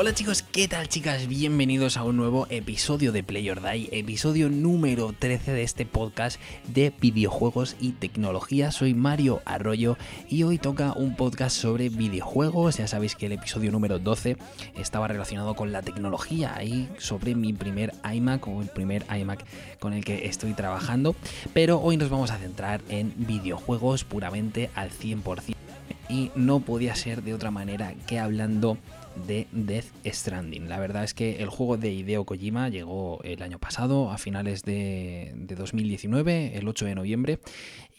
Hola chicos, ¿qué tal chicas? Bienvenidos a un nuevo episodio de Play or Die, episodio número 13 de este podcast de videojuegos y tecnología. Soy Mario Arroyo y hoy toca un podcast sobre videojuegos. Ya sabéis que el episodio número 12 estaba relacionado con la tecnología y sobre mi primer iMac o el primer iMac con el que estoy trabajando. Pero hoy nos vamos a centrar en videojuegos puramente al 100% y no podía ser de otra manera que hablando de Death Stranding. La verdad es que el juego de Hideo Kojima llegó el año pasado, a finales de, 2019, el 8 de noviembre,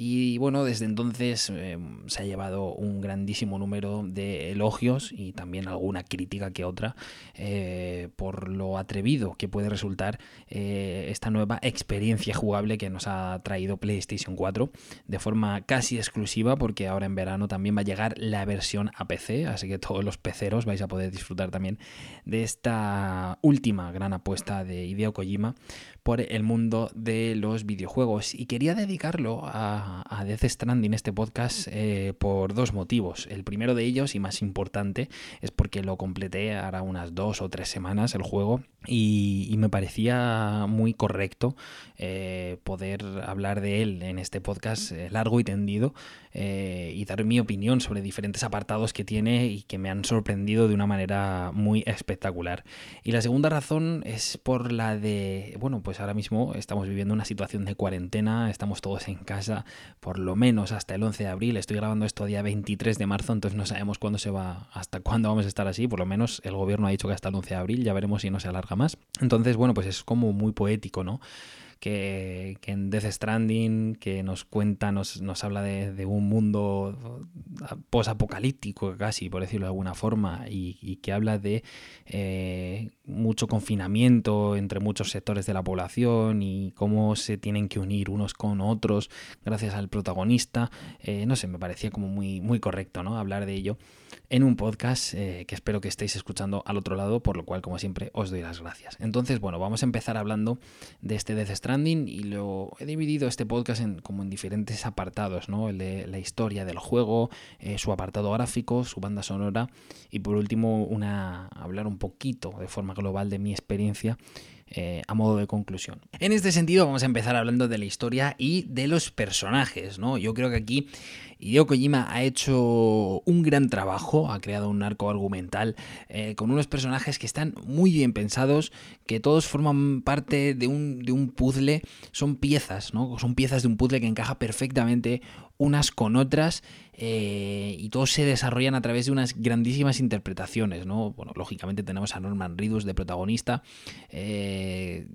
y bueno, desde entonces em, se ha llevado un grandísimo número de elogios y también alguna crítica que otra eh, por lo atrevido que puede resultar eh, esta nueva experiencia jugable que nos ha traído PlayStation 4 de forma casi exclusiva porque ahora en verano también va a llegar la versión a PC, así que todos los peceros vais a poder disfrutar también de esta última gran apuesta de Hideo Kojima por el mundo de los videojuegos. Y quería dedicarlo a, Death Stranding, este podcast, eh, por dos motivos. El primero de ellos, y más importante, es porque lo completé ahora unas dos o tres semanas el juego y, me parecía muy correcto eh, poder hablar de él en este podcast eh, largo y tendido y dar mi opinión sobre diferentes apartados que tiene y que me han sorprendido de una manera muy espectacular. Y la segunda razón es por la de, bueno, pues ahora mismo estamos viviendo una situación de cuarentena, estamos todos en casa, por lo menos hasta el 11 de abril. Estoy grabando esto día 23 de marzo, entonces no sabemos cuándo se va, hasta cuándo vamos a estar así. Por lo menos el gobierno ha dicho que hasta el 11 de abril, ya veremos si no se alarga más. Entonces, bueno, pues es como muy poético, ¿no? que, en Death Stranding, que nos cuenta, nos, nos habla de, un mundo posapocalíptico casi, por decirlo de alguna forma, y, que habla de eh, mucho confinamiento entre muchos sectores de la población y cómo se tienen que unir unos con otros gracias al protagonista. Eh, no sé, me parecía como muy, muy correcto ¿no? hablar de ello en un podcast eh, que espero que estéis escuchando al otro lado, por lo cual, como siempre, os doy las gracias. Entonces, bueno, vamos a empezar hablando de este Death Stranding y lo he dividido este podcast en, como en diferentes apartados, ¿no? El de la historia del juego, eh, su apartado gráfico, su banda sonora y por último, una, hablar un poquito de forma global de mi experiencia eh, a modo de conclusión. En este sentido, vamos a empezar hablando de la historia y de los personajes, ¿no? Yo creo que aquí Hideo Kojima ha hecho un gran trabajo, ha creado un arco argumental eh, con unos personajes que están muy bien pensados, que todos forman parte de un, de un puzzle, son piezas, ¿no? Son piezas de un puzzle que encaja perfectamente unas con otras eh, y todos se desarrollan a través de unas grandísimas interpretaciones, ¿no? Bueno, lógicamente tenemos a Norman Reedus de protagonista, eh,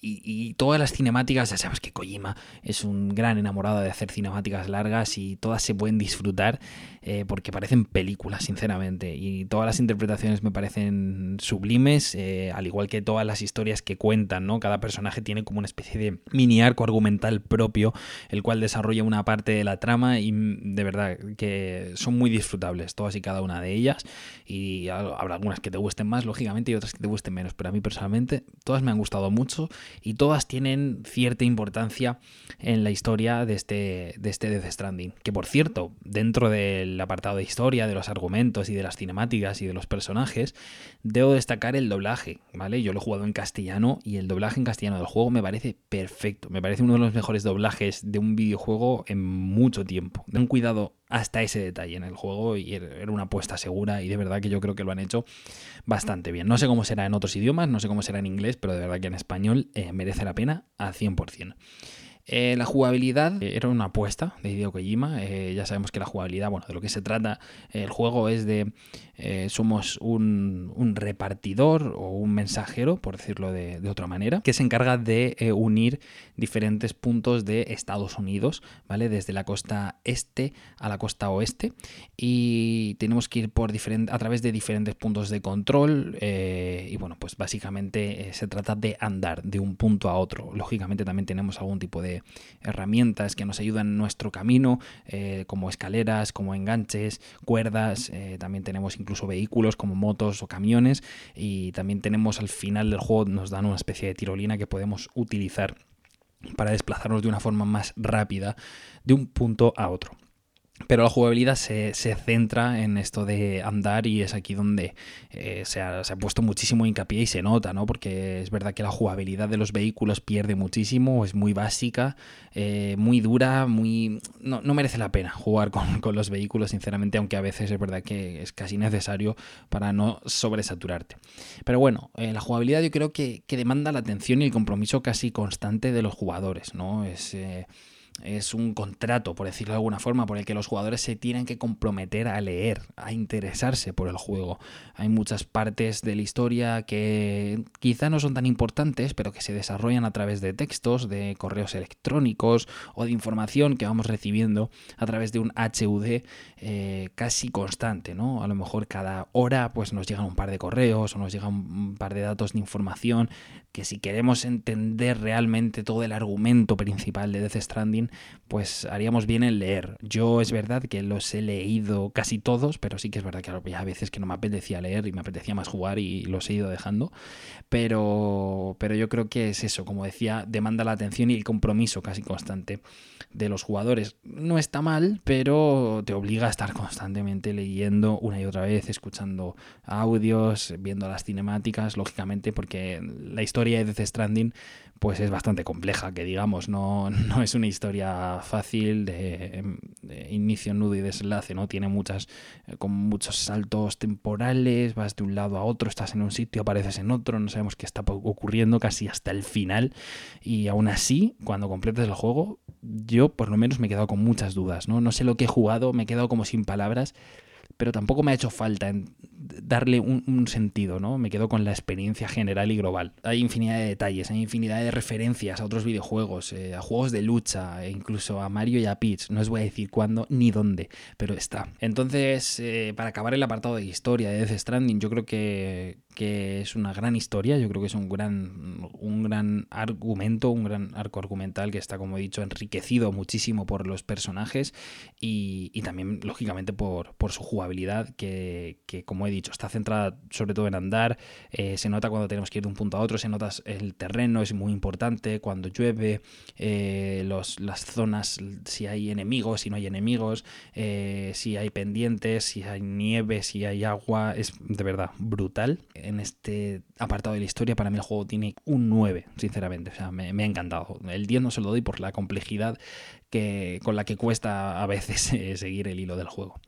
y, todas las cinemáticas, ya sabes que Kojima es un gran enamorado de hacer cinemáticas largas y todas se pueden disfrutar eh, porque parecen películas, sinceramente. Y todas las interpretaciones me parecen sublimes, eh, al igual que todas las historias que cuentan, ¿no? Cada personaje tiene como una especie de mini arco argumental propio, el cual desarrolla una parte de la trama y mm, de verdad que son muy disfrutables, todas y cada una de ellas. Y habrá algunas que te gusten más, lógicamente, y otras que te gusten menos, pero a mí personalmente todas me han gustado mucho y todas tienen cierta importancia en la historia de este, de este Death Stranding. Que por cierto, dentro del apartado de historia, de los argumentos y de las cinemáticas y de los personajes, debo destacar el doblaje, ¿vale? Yo lo he jugado en castellano y el doblaje en castellano del juego me parece perfecto. Me parece uno de los mejores doblajes de un videojuego en mucho tiempo. Den cuidado hasta ese detalle en el juego y er, era una apuesta segura y de verdad que yo creo que lo han hecho bastante bien. No sé cómo será en otros idiomas, no sé cómo será en inglés, pero de verdad que en español eh, merece la pena al 100%. Eh, la jugabilidad eh, era una apuesta de Hideo Kojima. Eh, ya sabemos que la jugabilidad, bueno, de lo que se trata el juego es de somos un, repartidor o un mensajero, por decirlo de, otra manera, que se encarga de unir diferentes puntos de Estados Unidos, ¿vale? Desde la costa este a la costa oeste. Y tenemos que ir por a través de diferentes puntos de control. y bueno, pues básicamente se trata de andar de un punto a otro. Lógicamente también tenemos algún tipo de herramientas que nos ayudan en nuestro camino, eh, como escaleras, como enganches, cuerdas, eh, también tenemos incluso vehículos como motos o camiones y también tenemos al final del juego nos dan una especie de tirolina que podemos utilizar para desplazarnos de una forma más rápida de un punto a otro. Pero la jugabilidad se, centra en esto de andar y es aquí donde eh, se, ha, puesto muchísimo hincapié y se nota, ¿no? Porque es verdad que la jugabilidad de los vehículos pierde muchísimo, es muy básica, eh, muy dura, muy... No, merece la pena jugar con, los vehículos, sinceramente, aunque a veces es verdad que es casi necesario para no sobresaturarte. Pero bueno, eh, la jugabilidad yo creo que, que, demanda la atención y el compromiso casi constante de los jugadores, ¿no? Es es un contrato, por decirlo de alguna forma, por el que los jugadores se tienen que comprometer a leer, a interesarse por el juego. Hay muchas partes de la historia que quizá no son tan importantes, pero que se desarrollan a través de textos, de correos electrónicos o de información que vamos recibiendo a través de un HUD eh, casi constante, ¿no? A lo mejor cada hora pues nos llegan un par de correos o nos llegan un par de datos de información que si queremos entender realmente todo el argumento principal de Death Stranding, pues haríamos bien en leer. Yo es verdad que los he leído casi todos, pero sí que es verdad que había veces que no me apetecía leer y me apetecía más jugar y los he ido dejando. Pero, pero yo creo que es eso, como decía, demanda la atención y el compromiso casi constante de los jugadores. No está mal, pero te obliga a estar constantemente leyendo una y otra vez, escuchando audios, viendo las cinemáticas, lógicamente, porque la historia de Death Stranding pues es bastante compleja, que digamos, no, no es una historia fácil de, inicio, nudo y desenlace, ¿no? Tiene muchas, eh, con muchos saltos temporales, vas de un lado a otro, estás en un sitio, apareces en otro, no sabemos qué está ocurriendo casi hasta el final, y aún así, cuando completes el juego, yo por lo menos me he quedado con muchas dudas, ¿no? No sé lo que he jugado, me he quedado como sin palabras, pero tampoco me ha hecho falta darle un, sentido, ¿no? Me quedo con la experiencia general y global. Hay infinidad de detalles, hay infinidad de referencias a otros videojuegos, eh, a juegos de lucha, e incluso a Mario y a Peach. No os voy a decir cuándo ni dónde, pero está. Entonces, eh, para acabar el apartado de historia de Death Stranding, yo creo que, que es una gran historia, yo creo que es un gran, un gran argumento, un gran arco argumental que está, como he dicho, enriquecido muchísimo por los personajes y, también, lógicamente, por, por su jugabilidad, que, como he dicho, está centrada sobre todo en andar, eh, se nota cuando tenemos que ir de un punto a otro, se nota el terreno, es muy importante, cuando llueve, eh, los, las zonas, si hay enemigos, si no hay enemigos, eh, si hay pendientes, si hay nieve, si hay agua, es de verdad brutal en este apartado de la historia, para mí el juego tiene un 9, sinceramente. O sea, me, ha encantado. El 10 no se lo doy por la complejidad que, con la que cuesta a veces eh, seguir el hilo del juego.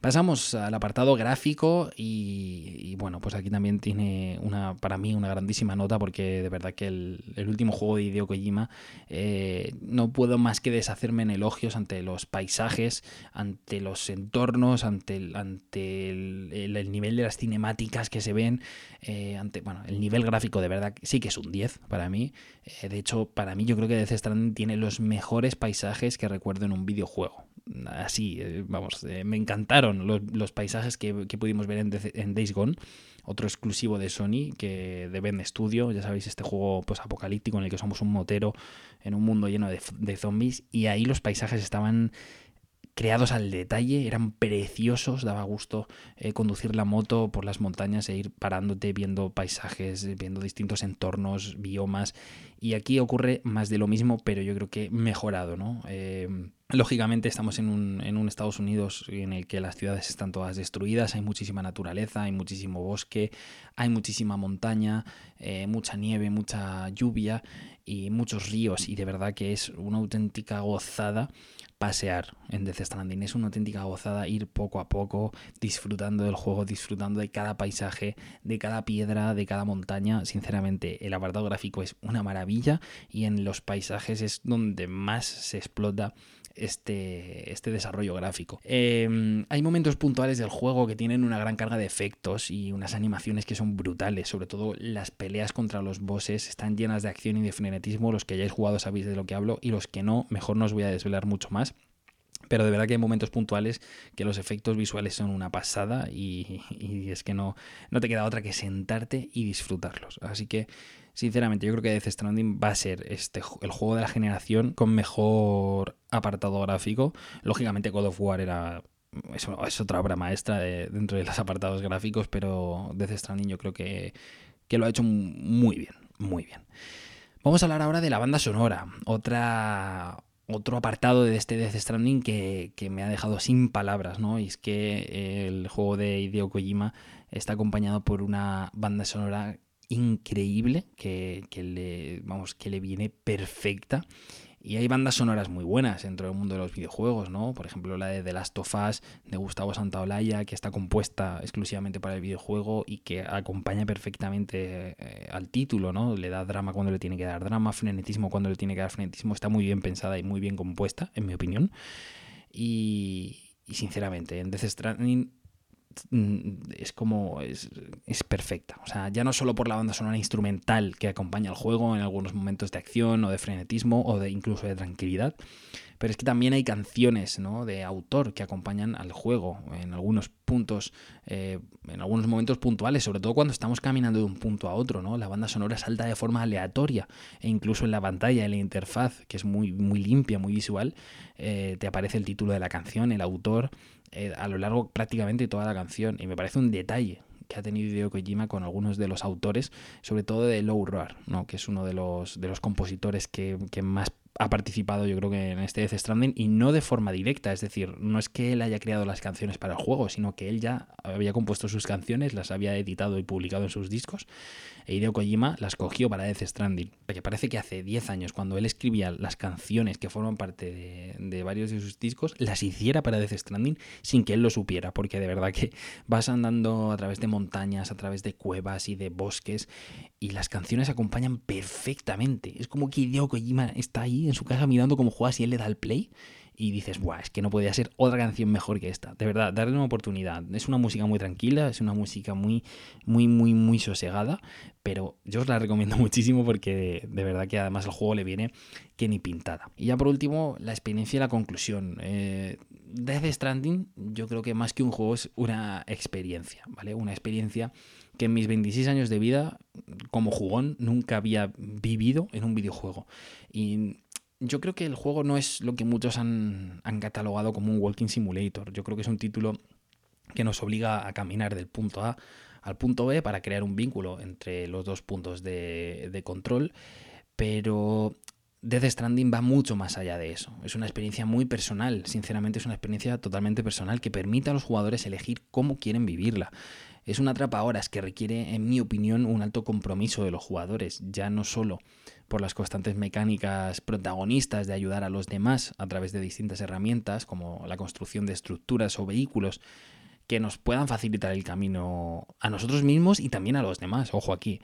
Pasamos al apartado gráfico y, bueno, pues aquí también tiene una, para mí una grandísima nota porque de verdad que el, último juego de Hideo Kojima eh, no puedo más que deshacerme en elogios ante los paisajes, ante los entornos, ante el, ante el, nivel de las cinemáticas que se ven, eh, ante, bueno, el nivel gráfico de verdad sí que es un 10 para mí. Eh, de hecho, para mí yo creo que Death Stranding tiene los mejores paisajes que recuerdo en un videojuego así, eh, vamos, me encantaron los, paisajes que, pudimos ver en, Days Gone, otro exclusivo de Sony, que de Ben Studio, ya sabéis, este juego pues, apocalíptico en el que somos un motero en un mundo lleno de, zombies, y ahí los paisajes estaban creados al detalle, eran preciosos, daba gusto eh, conducir la moto por las montañas e ir parándote viendo paisajes, viendo distintos entornos, biomas, y aquí ocurre más de lo mismo, pero yo creo que mejorado, ¿no? Lógicamente estamos en un, en un, Estados Unidos en el que las ciudades están todas destruidas, hay muchísima naturaleza, hay muchísimo bosque, hay muchísima montaña, eh, mucha nieve, mucha lluvia y muchos ríos y de verdad que es una auténtica gozada pasear en Death Stranding. Es una auténtica gozada ir poco a poco disfrutando del juego, disfrutando de cada paisaje, de cada piedra, de cada montaña. Sinceramente, el apartado gráfico es una maravilla y en los paisajes es donde más se explota este, este desarrollo gráfico. Em, hay momentos puntuales del juego que tienen una gran carga de efectos y unas animaciones que son brutales, sobre todo las peleas contra los bosses están llenas de acción y de frenetismo, los que hayáis jugado sabéis de lo que hablo y los que no, mejor no os voy a desvelar mucho más. Pero de verdad que hay momentos puntuales que los efectos visuales son una pasada y, es que no, no te queda otra que sentarte y disfrutarlos. Así que Sinceramente, yo creo que Death Stranding va a ser este, el juego de la generación con mejor apartado gráfico. Lógicamente, God of War era es, otra obra maestra dentro de los apartados gráficos, pero Death Stranding yo creo que, que, lo ha hecho muy bien, muy bien. Vamos a hablar ahora de la banda sonora, otra, otro apartado de este Death Stranding que, me ha dejado sin palabras, ¿no? Y es que el juego de Hideo Kojima está acompañado por una banda sonora increíble que, que le, vamos, que le viene perfecta y hay bandas sonoras muy buenas dentro del mundo de los videojuegos, ¿no? Por ejemplo, la de The Last of Us de Gustavo Santaolalla, que está compuesta exclusivamente para el videojuego y que acompaña perfectamente eh, al título, ¿no? Le da drama cuando le tiene que dar drama, frenetismo cuando le tiene que dar frenetismo. Está muy bien pensada y muy bien compuesta, en mi opinión. Y, sinceramente, en Death Stranding es como es, perfecta. O sea, ya no solo por la banda sonora instrumental que acompaña al juego en algunos momentos de acción o de frenetismo o de incluso de tranquilidad, pero es que también hay canciones ¿no? de autor que acompañan al juego en algunos puntos, eh, en algunos momentos puntuales, sobre todo cuando estamos caminando de un punto a otro, ¿no? La banda sonora salta de forma aleatoria e incluso en la pantalla, en la interfaz, que es muy, muy limpia, muy visual, eh, te aparece el título de la canción, el autor, eh, a lo largo prácticamente toda la canción. Y me parece un detalle que ha tenido Hideo Kojima con algunos de los autores, sobre todo de Low Roar, ¿no? que es uno de los, de los compositores que, que más ha participado yo creo que en este Death Stranding y no de forma directa, es decir, no es que él haya creado las canciones para el juego, sino que él ya había compuesto sus canciones, las había editado y publicado en sus discos e Hideo Kojima las cogió para Death Stranding, porque parece que hace 10 años cuando él escribía las canciones que forman parte de, varios de sus discos, las hiciera para Death Stranding sin que él lo supiera, porque de verdad que vas andando a través de montañas, a través de cuevas y de bosques y las canciones acompañan perfectamente. Es como que Hideo Kojima está ahí en su casa mirando cómo juegas y él le da el play y dices, Buah, es que no podía ser otra canción mejor que esta. De verdad, darle una oportunidad. Es una música muy tranquila, es una música muy, muy, muy, muy sosegada, pero yo os la recomiendo muchísimo porque de, verdad que además el juego le viene que ni pintada. Y ya por último, la experiencia y la conclusión. Eh, Death Stranding, yo creo que más que un juego es una experiencia, ¿vale? Una experiencia que en mis 26 años de vida, como jugón, nunca había vivido en un videojuego. Y yo creo que el juego no es lo que muchos han, catalogado como un walking simulator. Yo creo que es un título que nos obliga a caminar del punto A al punto B para crear un vínculo entre los dos puntos de, control. Pero Death Stranding va mucho más allá de eso. Es una experiencia muy personal, sinceramente es una experiencia totalmente personal que permite a los jugadores elegir cómo quieren vivirla. Es una atrapa horas que requiere, en mi opinión, un alto compromiso de los jugadores, ya no solo por las constantes mecánicas protagonistas de ayudar a los demás a través de distintas herramientas, como la construcción de estructuras o vehículos que nos puedan facilitar el camino a nosotros mismos y también a los demás, ojo aquí.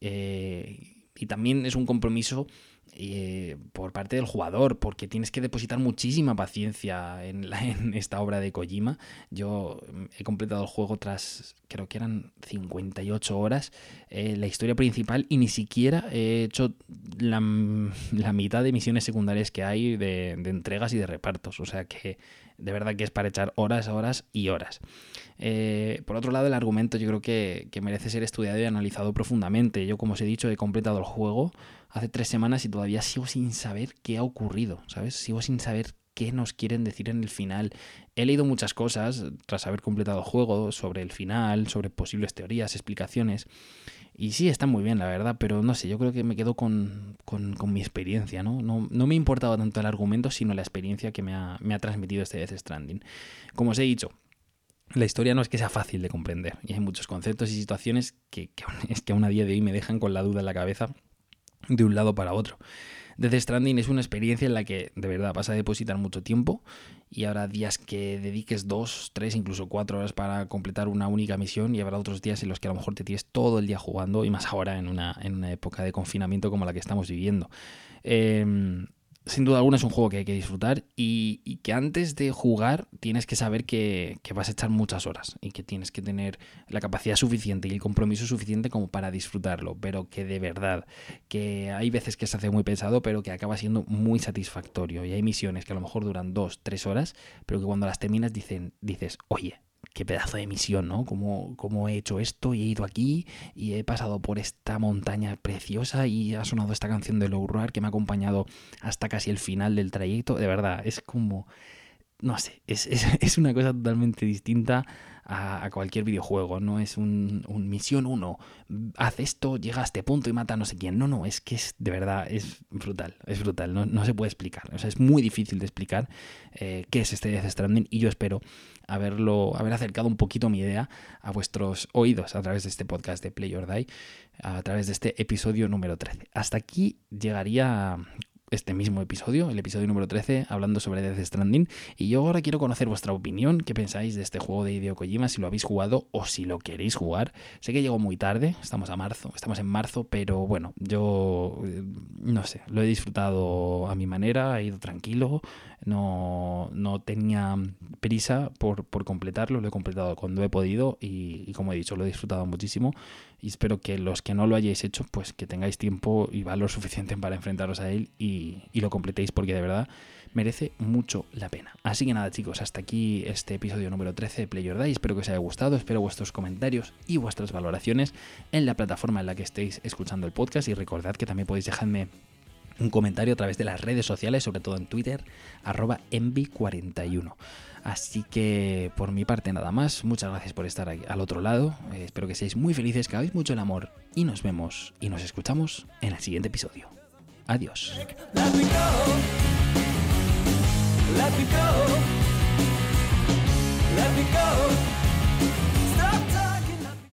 Eh, y también es un compromiso eh, por parte del jugador, porque tienes que depositar muchísima paciencia en, en, esta obra de Kojima. Yo mm, he completado el juego tras, creo que eran 58 horas, eh, la historia principal, y ni siquiera he hecho la, la mitad de misiones secundarias que hay de, entregas y de repartos. O sea que de verdad que es para echar horas, horas y horas. Eh, por otro lado, el argumento yo creo que, que merece ser estudiado y analizado profundamente. Yo, como os he dicho, he completado el juego hace tres semanas y todavía sigo sin saber qué ha ocurrido, ¿sabes? Sigo sin saber qué nos quieren decir en el final. He leído muchas cosas tras haber completado el juego sobre el final, sobre posibles teorías, explicaciones. Y sí, está muy bien, la verdad, pero no sé, yo creo que me quedo con, con, mi experiencia, ¿no? ¿no? ¿no? me importaba tanto el argumento, sino la experiencia que me ha, me ha transmitido este Death Stranding. Como os he dicho, la historia no es que sea fácil de comprender y hay muchos conceptos y situaciones que, que, es que aún a día de hoy me dejan con la duda en la cabeza de un lado para otro. Death Stranding es una experiencia en la que de verdad vas a depositar mucho tiempo y habrá días que dediques dos, tres, incluso cuatro horas para completar una única misión y habrá otros días en los que a lo mejor te tienes todo el día jugando y más ahora en una, en una época de confinamiento como la que estamos viviendo. Eh, sin duda alguna es un juego que hay que disfrutar y, que antes de jugar tienes que saber que, vas a echar muchas horas y que tienes que tener la capacidad suficiente y el compromiso suficiente como para disfrutarlo, pero que de verdad, que hay veces que se hace muy pesado, pero que acaba siendo muy satisfactorio. Y hay misiones que a lo mejor duran dos, tres horas, pero que cuando las terminas dicen, dices, oye, qué pedazo de misión, ¿no? Cómo, he hecho esto y he ido aquí y he pasado por esta montaña preciosa y ha sonado esta canción de Low Roar que me ha acompañado hasta casi el final del trayecto. De verdad, es como... No sé, es, es, una cosa totalmente distinta a, cualquier videojuego, no es un, misión 1, haz esto, llega a este punto y mata a no sé quién. No, no, es que es de verdad, es brutal, es brutal, no, se puede explicar. O sea, es muy difícil de explicar eh, qué es este Death Stranding y yo espero haberlo, haber acercado un poquito mi idea a vuestros oídos a través de este podcast de Play or Die, a través de este episodio número 13. Hasta aquí llegaría este mismo episodio, el episodio número 13, hablando sobre Death Stranding. Y yo ahora quiero conocer vuestra opinión, qué pensáis de este juego de Hideo Kojima, si lo habéis jugado o si lo queréis jugar. Sé que llegó muy tarde, estamos a marzo, estamos en marzo, pero bueno, yo eh, no sé, lo he disfrutado a mi manera, he ido tranquilo, no, no tenía prisa por, completarlo, lo he completado cuando he podido y, y como he dicho, lo he disfrutado muchísimo y espero que los que no lo hayáis hecho, pues que tengáis tiempo y valor suficiente para enfrentaros a él y, lo completéis porque de verdad merece mucho la pena. Así que nada chicos, hasta aquí este episodio número 13 de Play Your Die. Espero que os haya gustado, espero vuestros comentarios y vuestras valoraciones en la plataforma en la que estéis escuchando el podcast y recordad que también podéis dejarme un comentario a través de las redes sociales, sobre todo en Twitter, arroba envy41. Así que por mi parte nada más, muchas gracias por estar al otro lado, eh, espero que seáis muy felices, que hagáis mucho el amor y nos vemos y nos escuchamos en el siguiente episodio. Adiós.